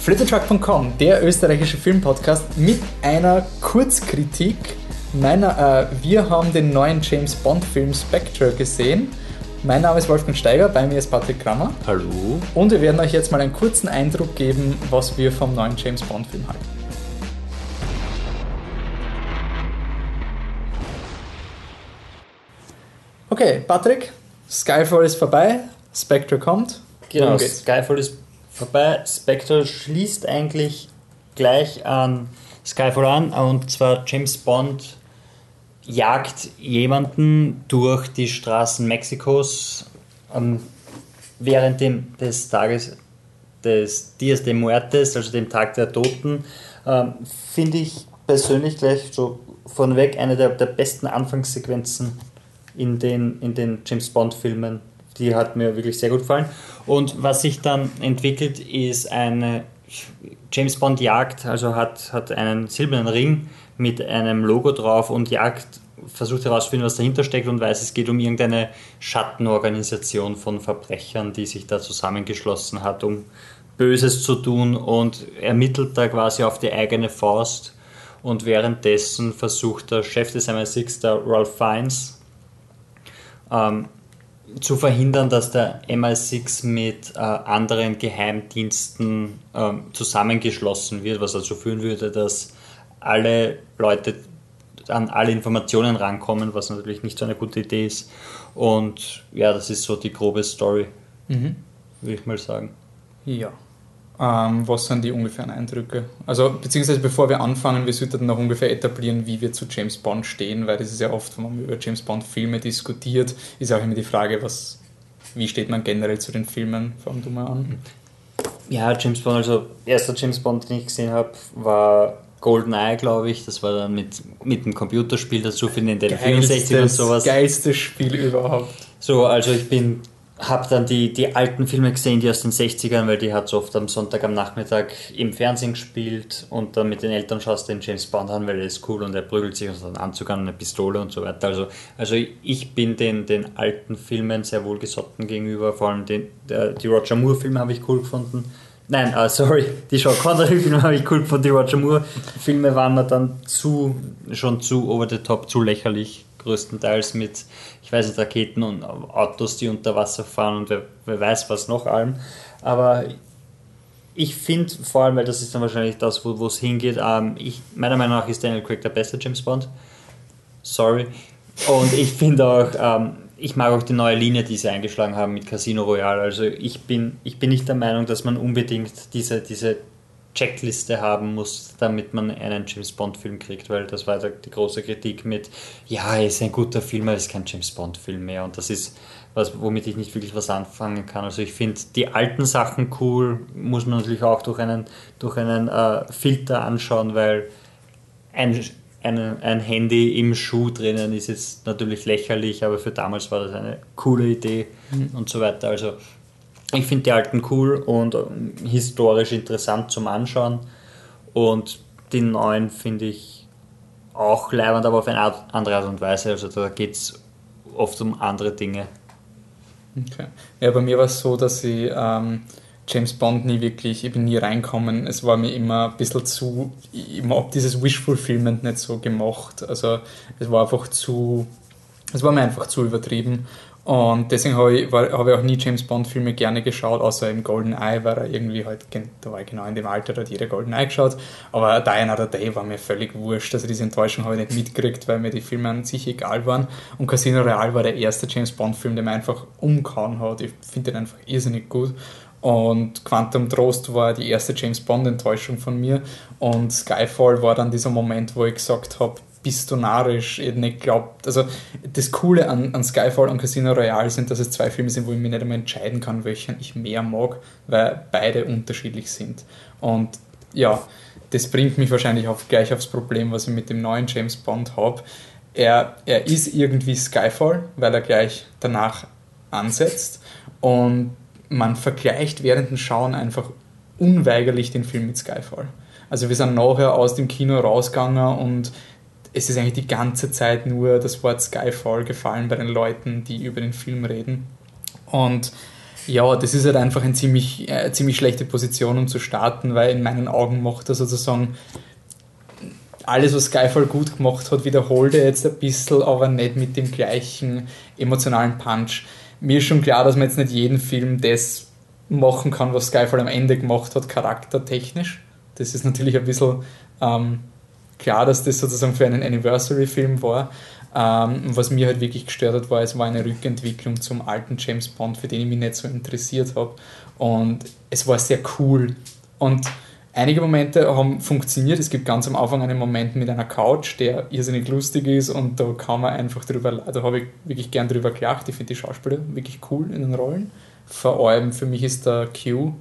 Flittertruck.com, der österreichische Filmpodcast mit einer Kurzkritik. Meiner, äh, wir haben den neuen James Bond Film Spectre gesehen. Mein Name ist Wolfgang Steiger, bei mir ist Patrick Krammer. Hallo. Und wir werden euch jetzt mal einen kurzen Eindruck geben, was wir vom neuen James Bond Film halten. Okay, Patrick, Skyfall ist vorbei, Spectre kommt. Genau, Skyfall ist vorbei. Spectre schließt eigentlich gleich an Skyfall an und zwar James Bond jagt jemanden durch die Straßen Mexikos ähm, während dem, des Tages des Dias de Muertes, also dem Tag der Toten, ähm, finde ich persönlich gleich so vorneweg eine der, der besten Anfangssequenzen in den, in den James Bond-Filmen. Die hat mir wirklich sehr gut gefallen. Und was sich dann entwickelt, ist eine James Bond jagt, also hat, hat einen silbernen Ring mit einem Logo drauf und jagt, versucht herauszufinden, was dahinter steckt und weiß, es geht um irgendeine Schattenorganisation von Verbrechern, die sich da zusammengeschlossen hat, um Böses zu tun und ermittelt da quasi auf die eigene Faust. Und währenddessen versucht der Chef des MI6, der Ralph Fiennes, ähm, zu verhindern, dass der MI6 mit äh, anderen Geheimdiensten ähm, zusammengeschlossen wird, was dazu führen würde, dass alle Leute an alle Informationen rankommen, was natürlich nicht so eine gute Idee ist. Und ja, das ist so die grobe Story, mhm. würde ich mal sagen. Ja. Ähm, was sind die ungefähren Eindrücke? Also, beziehungsweise bevor wir anfangen, wir sollten noch ungefähr etablieren, wie wir zu James Bond stehen, weil das ist ja oft, wenn man über James Bond Filme diskutiert, ist auch immer die Frage, was, wie steht man generell zu den Filmen? Fangen du mal an. Ja, James Bond, also erster James Bond, den ich gesehen habe, war GoldenEye, glaube ich. Das war dann mit, mit dem Computerspiel dazu für den 64 und sowas. Geilstes Spiel überhaupt. So, also ich bin habe dann die, die alten Filme gesehen, die aus den 60ern, weil die hat so oft am Sonntag am Nachmittag im Fernsehen gespielt und dann mit den Eltern schaust du den James Bond an, weil er ist cool und er prügelt sich und hat einen Anzug an, eine Pistole und so weiter. Also, also ich bin den, den alten Filmen sehr wohlgesotten gegenüber, vor allem den, der, die Roger Moore-Filme habe ich cool gefunden. Nein, uh, sorry, die Sean Connery-Filme habe ich cool gefunden, die Roger Moore-Filme waren mir dann zu, schon zu over the top, zu lächerlich größtenteils mit, ich weiß nicht, Raketen und Autos, die unter Wasser fahren und wer, wer weiß was noch allem. Aber ich finde vor allem, weil das ist dann wahrscheinlich das, wo es hingeht, ähm, ich, meiner Meinung nach ist Daniel Craig der beste James Bond. Sorry. Und ich finde auch, ähm, ich mag auch die neue Linie, die sie eingeschlagen haben mit Casino Royale. Also ich bin, ich bin nicht der Meinung, dass man unbedingt diese, diese Checkliste haben muss, damit man einen James Bond-Film kriegt, weil das war die große Kritik mit, ja, er ist ein guter Film, er ist kein James Bond-Film mehr und das ist was, womit ich nicht wirklich was anfangen kann. Also ich finde die alten Sachen cool, muss man natürlich auch durch einen, durch einen äh, Filter anschauen, weil ein, ein, ein Handy im Schuh drinnen ist jetzt natürlich lächerlich, aber für damals war das eine coole Idee mhm. und so weiter. Also ich finde die alten cool und ähm, historisch interessant zum Anschauen. Und die neuen finde ich auch leibend, aber auf eine andere Art und Weise. Also da geht es oft um andere Dinge. Okay. Ja, bei mir war es so, dass ich ähm, James Bond nie wirklich, ich bin nie reinkommen. Es war mir immer ein bisschen zu, ich mag dieses Wish-Fulfillment nicht so gemacht. Also es war einfach zu, es war mir einfach zu übertrieben. Und deswegen habe ich, hab ich auch nie James Bond-Filme gerne geschaut, außer im Golden Eye, weil er irgendwie halt, da war ich genau in dem Alter, da hat jeder Golden Eye geschaut. Aber Die Another Day war mir völlig wurscht. Also diese Enttäuschung habe ich nicht mitgekriegt, weil mir die Filme an sich egal waren. Und Casino Royale war der erste James Bond-Film, der mir einfach umgehauen hat. Ich finde den einfach irrsinnig gut. Und Quantum Trost war die erste James Bond-Enttäuschung von mir. Und Skyfall war dann dieser Moment, wo ich gesagt habe, narrisch, ich nicht glaubt. Also das Coole an, an Skyfall und Casino Royale sind, dass es zwei Filme sind, wo ich mich nicht einmal entscheiden kann, welchen ich mehr mag, weil beide unterschiedlich sind. Und ja, das bringt mich wahrscheinlich auch gleich aufs Problem, was ich mit dem neuen James Bond habe. Er, er ist irgendwie Skyfall, weil er gleich danach ansetzt und man vergleicht während dem Schauen einfach unweigerlich den Film mit Skyfall. Also wir sind nachher aus dem Kino rausgegangen und es ist eigentlich die ganze Zeit nur das Wort Skyfall gefallen bei den Leuten, die über den Film reden. Und Ja, das ist halt einfach eine ziemlich, äh, ziemlich schlechte Position, um zu starten, weil in meinen Augen macht er sozusagen alles, was Skyfall gut gemacht hat, wiederholt er jetzt ein bisschen, aber nicht mit dem gleichen emotionalen Punch. Mir ist schon klar, dass man jetzt nicht jeden Film das machen kann, was Skyfall am Ende gemacht hat, charaktertechnisch. Das ist natürlich ein bisschen ähm, klar, dass das sozusagen für einen Anniversary-Film war. Ähm, was mir halt wirklich gestört hat, war, es war eine Rückentwicklung zum alten James Bond, für den ich mich nicht so interessiert habe. Und es war sehr cool. Und einige Momente haben funktioniert. Es gibt ganz am Anfang einen Moment mit einer Couch, der irrsinnig lustig ist und da kann man einfach drüber, da habe ich wirklich gern drüber gelacht. Ich finde die Schauspieler wirklich cool in den Rollen. Vor allem für mich ist der Q,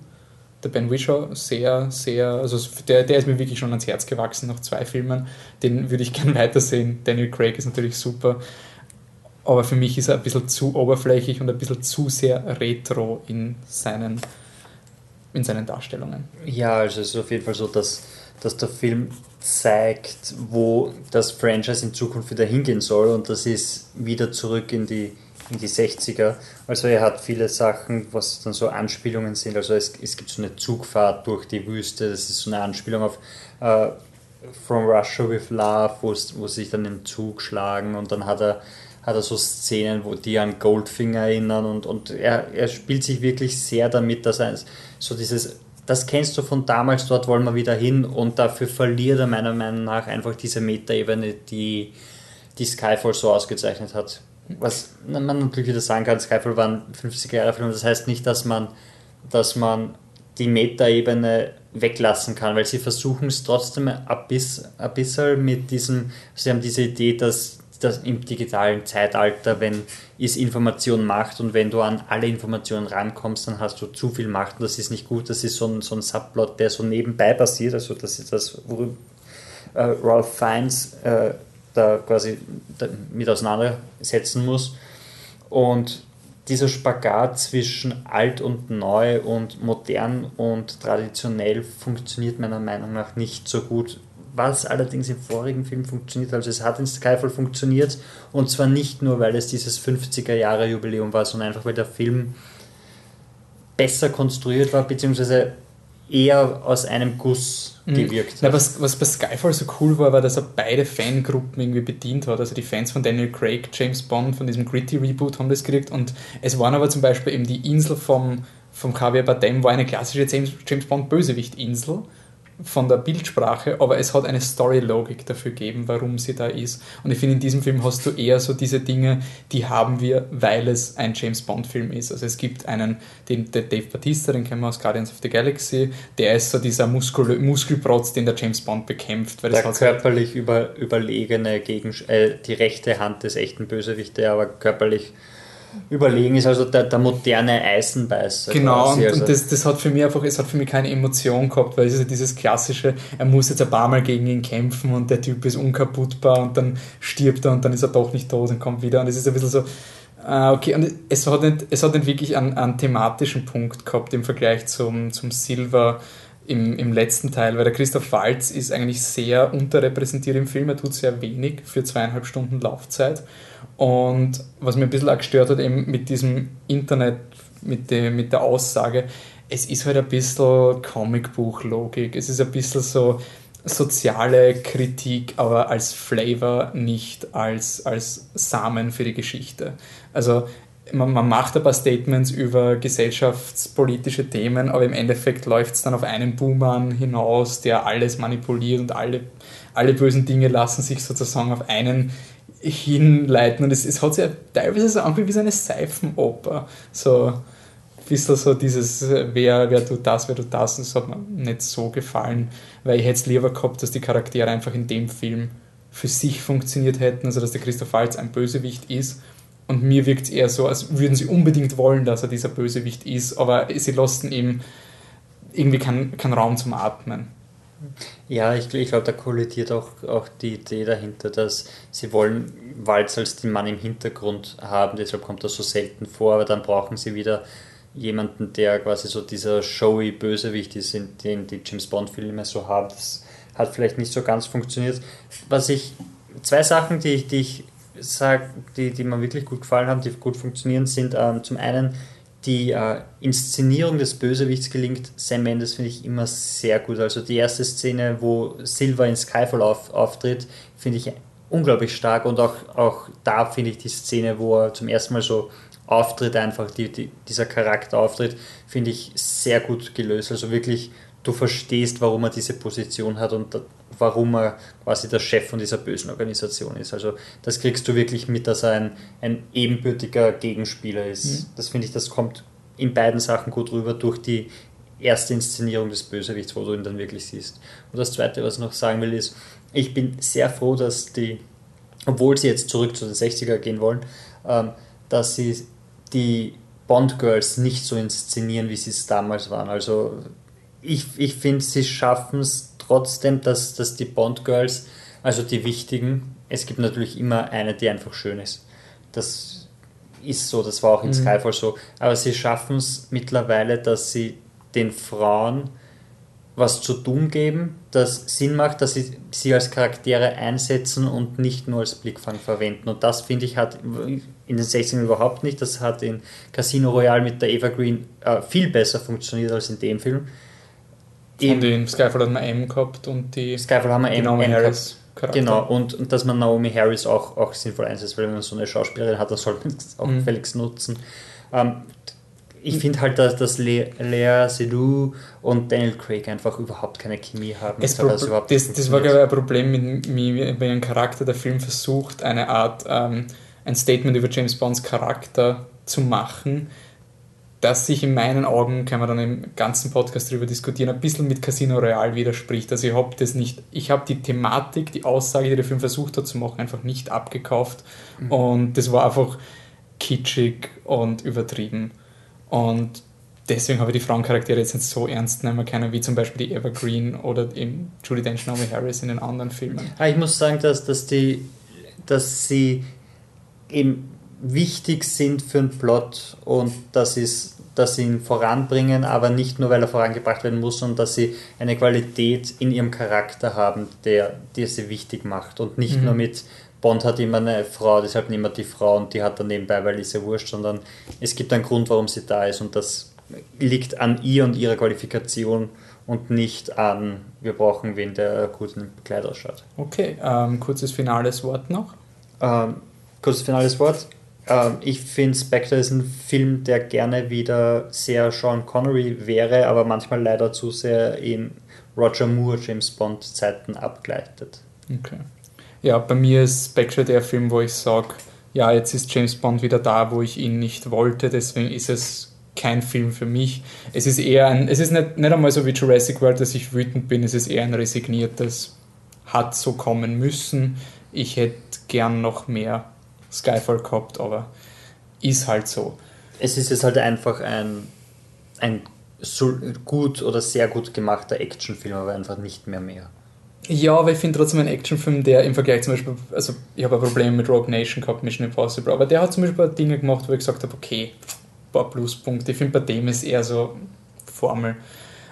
der Ben Wishaw, sehr, sehr, also der, der ist mir wirklich schon ans Herz gewachsen nach zwei Filmen. Den würde ich gern weitersehen. Daniel Craig ist natürlich super. Aber für mich ist er ein bisschen zu oberflächlich und ein bisschen zu sehr retro in seinen in seinen Darstellungen. Ja, also es ist auf jeden Fall so, dass, dass der Film zeigt, wo das Franchise in Zukunft wieder hingehen soll und das ist wieder zurück in die, in die 60er. Also er hat viele Sachen, was dann so Anspielungen sind. Also es, es gibt so eine Zugfahrt durch die Wüste, das ist so eine Anspielung auf uh, From Russia with Love, wo, wo sie sich dann im Zug schlagen und dann hat er hat er so Szenen, wo die an Goldfinger erinnern und, und er, er spielt sich wirklich sehr damit, dass er so dieses, das kennst du von damals, dort wollen wir wieder hin und dafür verliert er meiner Meinung nach einfach diese Metaebene, die, die Skyfall so ausgezeichnet hat. Was man natürlich wieder sagen kann, Skyfall war ein 50er-Jahre-Film, das heißt nicht, dass man, dass man die Metaebene weglassen kann, weil sie versuchen es trotzdem ein bisschen mit diesem, sie haben diese Idee, dass das im digitalen Zeitalter, wenn ist Information Macht und wenn du an alle Informationen rankommst, dann hast du zu viel Macht und das ist nicht gut. Das ist so ein, so ein Subplot, der so nebenbei passiert. Also das ist das, wo äh, Ralph Fiennes äh, da quasi mit auseinandersetzen muss. Und dieser Spagat zwischen alt und neu und modern und traditionell funktioniert meiner Meinung nach nicht so gut was allerdings im vorigen Film funktioniert. Also es hat in Skyfall funktioniert und zwar nicht nur, weil es dieses 50er Jahre Jubiläum war, sondern einfach, weil der Film besser konstruiert war, beziehungsweise eher aus einem Guss mhm. gewirkt hat. Na, was, was bei Skyfall so cool war, war, dass er beide Fangruppen irgendwie bedient hat. Also die Fans von Daniel Craig, James Bond, von diesem Gritty Reboot haben das gekriegt und es waren aber zum Beispiel eben die Insel vom, vom Javier Bardem war eine klassische James, James Bond Bösewicht-Insel von der Bildsprache, aber es hat eine Story-Logik dafür gegeben, warum sie da ist. Und ich finde, in diesem Film hast du eher so diese Dinge, die haben wir, weil es ein James Bond-Film ist. Also es gibt einen, den, der Dave Batista, den kennen wir aus Guardians of the Galaxy, der ist so dieser Muskel, Muskelprotz, den der James Bond bekämpft. Weil der körperlich über, überlegene, gegen, äh, die rechte Hand des echten Bösewichts, der aber körperlich überlegen ist, also der, der moderne Eisenbeißer. Genau, quasi, und, also. und das, das hat für mich einfach, es hat für mich keine Emotion gehabt, weil es ist ja dieses klassische, er muss jetzt ein paar Mal gegen ihn kämpfen und der Typ ist unkaputtbar und dann stirbt er und dann ist er doch nicht tot und kommt wieder und es ist ein bisschen so, äh, okay, und es hat nicht, es hat nicht wirklich einen, einen thematischen Punkt gehabt im Vergleich zum, zum Silver im, im letzten Teil, weil der Christoph Waltz ist eigentlich sehr unterrepräsentiert im Film, er tut sehr wenig für zweieinhalb Stunden Laufzeit und was mir ein bisschen auch gestört hat, eben mit diesem Internet, mit, de, mit der Aussage, es ist halt ein bisschen Comicbuch-Logik. Es ist ein bisschen so soziale Kritik, aber als Flavor, nicht als, als Samen für die Geschichte. Also man, man macht ein paar Statements über gesellschaftspolitische Themen, aber im Endeffekt läuft es dann auf einen Boomer hinaus, der alles manipuliert und alle, alle bösen Dinge lassen sich sozusagen auf einen hinleiten und es, es hat sich ja teilweise so angefühlt wie so eine Seifenoper. So ein bisschen so dieses, wer, wer tut das, wer tut das, und das hat mir nicht so gefallen, weil ich hätte es lieber gehabt, dass die Charaktere einfach in dem Film für sich funktioniert hätten, also dass der Christoph Waltz ein Bösewicht ist und mir wirkt es eher so, als würden sie unbedingt wollen, dass er dieser Bösewicht ist, aber sie lassen ihm irgendwie keinen kein Raum zum Atmen. Ja, ich, ich glaube, da kollidiert auch, auch die Idee dahinter, dass sie wollen Walz als den Mann im Hintergrund haben, deshalb kommt das so selten vor, aber dann brauchen sie wieder jemanden, der quasi so dieser showy Bösewicht ist, den die James Bond-Filme so haben. Das hat vielleicht nicht so ganz funktioniert. Was ich, zwei Sachen, die, die ich sage, die, die mir wirklich gut gefallen haben, die gut funktionieren, sind ähm, zum einen die äh, Inszenierung des Bösewichts gelingt Sam Mendes, finde ich, immer sehr gut. Also die erste Szene, wo Silver in Skyfall auf, auftritt, finde ich unglaublich stark und auch, auch da finde ich die Szene, wo er zum ersten Mal so auftritt, einfach die, die, dieser Charakter auftritt, finde ich sehr gut gelöst. Also wirklich, du verstehst, warum er diese Position hat und warum er quasi der Chef von dieser bösen Organisation ist. Also das kriegst du wirklich mit, dass er ein, ein ebenbürtiger Gegenspieler ist. Mhm. Das finde ich, das kommt in beiden Sachen gut rüber durch die erste Inszenierung des Bösewichts, wo du ihn dann wirklich siehst. Und das Zweite, was ich noch sagen will, ist, ich bin sehr froh, dass die, obwohl sie jetzt zurück zu den 60er gehen wollen, ähm, dass sie die Bond Girls nicht so inszenieren, wie sie es damals waren. Also ich, ich finde, sie schaffen es trotzdem, dass, dass die Bond Girls, also die wichtigen, es gibt natürlich immer eine, die einfach schön ist. Das ist so, das war auch in mhm. Skyfall so. Aber sie schaffen es mittlerweile, dass sie den Frauen was zu tun geben, das Sinn macht, dass sie sie als Charaktere einsetzen und nicht nur als Blickfang verwenden. Und das finde ich hat in den 60ern überhaupt nicht. Das hat in Casino Royale mit der Evergreen äh, viel besser funktioniert als in dem Film. Und in Skyfall hat man M gehabt und die Skyfall haben wir M, Naomi M Harris. Charakter. Genau, und, und dass man Naomi Harris auch, auch sinnvoll einsetzt, weil wenn man so eine Schauspielerin hat, dann sollte man es auch mhm. gefälligst nutzen. Ähm, ich finde halt, dass, dass Le Lea Seydoux und Daniel Craig einfach überhaupt keine Chemie haben. Das, das, das, das war, glaube ich, ein Problem, mit, mit, einem Charakter. Der Film versucht, eine Art, ähm, ein Statement über James Bonds Charakter zu machen, das sich in meinen Augen, kann man dann im ganzen Podcast darüber diskutieren, ein bisschen mit Casino Royale widerspricht. Also ich habe das nicht, ich habe die Thematik, die Aussage, die der Film versucht hat zu machen, einfach nicht abgekauft. Mhm. Und das war einfach kitschig und übertrieben. Und deswegen habe ich die Frauencharaktere jetzt nicht so ernst nehmen können, wie zum Beispiel die Evergreen oder eben Julie Dench, Naomi Harris in den anderen Filmen. Ah, ich muss sagen, dass, dass, die, dass sie eben wichtig sind für den Plot und das ist, dass sie ihn voranbringen, aber nicht nur, weil er vorangebracht werden muss, sondern dass sie eine Qualität in ihrem Charakter haben, der, der sie wichtig macht und nicht mhm. nur mit Bond hat immer eine Frau, deshalb nimmt er die Frau und die hat er nebenbei, weil ist ja wurscht, sondern es gibt einen Grund, warum sie da ist und das liegt an ihr und ihrer Qualifikation und nicht an, wir brauchen wen, der gut in Kleid ausschaut. Okay, ähm, kurzes finales Wort noch. Ähm, kurzes finales Wort. Ähm, ich finde, Spectre ist ein Film, der gerne wieder sehr Sean Connery wäre, aber manchmal leider zu sehr in Roger Moore, James Bond Zeiten abgleitet. Okay. Ja, bei mir ist Spectre der Film, wo ich sage, ja, jetzt ist James Bond wieder da, wo ich ihn nicht wollte, deswegen ist es kein Film für mich. Es ist eher ein, es ist nicht, nicht einmal so wie Jurassic World, dass ich wütend bin, es ist eher ein resigniertes, hat so kommen müssen. Ich hätte gern noch mehr Skyfall gehabt, aber ist halt so. Es ist jetzt halt einfach ein, ein so gut oder sehr gut gemachter Actionfilm, aber einfach nicht mehr mehr. Ja, aber ich finde trotzdem einen Actionfilm, der im Vergleich zum Beispiel, also ich habe ein Problem mit Rogue Nation gehabt, Mission Impossible, aber der hat zum Beispiel Dinge gemacht, wo ich gesagt habe, okay, ein paar Pluspunkte. Ich finde, bei dem ist eher so Formel.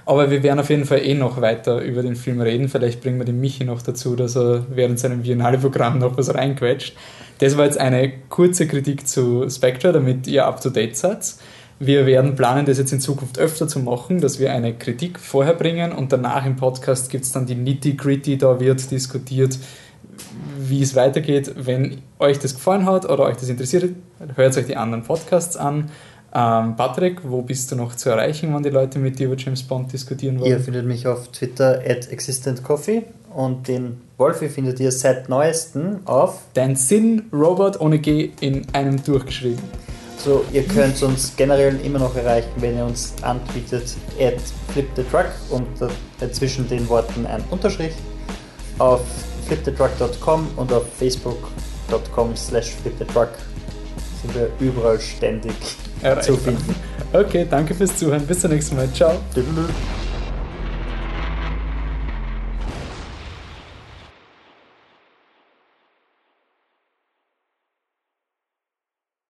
Aber wir werden auf jeden Fall eh noch weiter über den Film reden. Vielleicht bringen wir den Michi noch dazu, dass er während seinem Biennale-Programm noch was reinquetscht. Das war jetzt eine kurze Kritik zu Spectre, damit ihr up to date seid. Wir werden planen, das jetzt in Zukunft öfter zu machen, dass wir eine Kritik vorher bringen und danach im Podcast gibt es dann die Nitty-Gritty, da wird diskutiert, wie es weitergeht. Wenn euch das gefallen hat oder euch das interessiert, hört euch die anderen Podcasts an. Ähm, Patrick, wo bist du noch zu erreichen, wenn die Leute mit dir über James Bond diskutieren wollen? Ihr findet mich auf Twitter at existentcoffee und den Wolfi findet ihr seit neuestem auf Dein Sinn Robot ohne G in einem durchgeschrieben. So, ihr könnt uns generell immer noch erreichen, wenn ihr uns antweetet at flipthetruck und zwischen den Worten ein Unterstrich auf flipthetruck.com und auf facebook.com slash flipthetruck sind wir überall ständig. Zu finden. Okay, danke fürs Zuhören. Bis zum nächsten Mal. Ciao.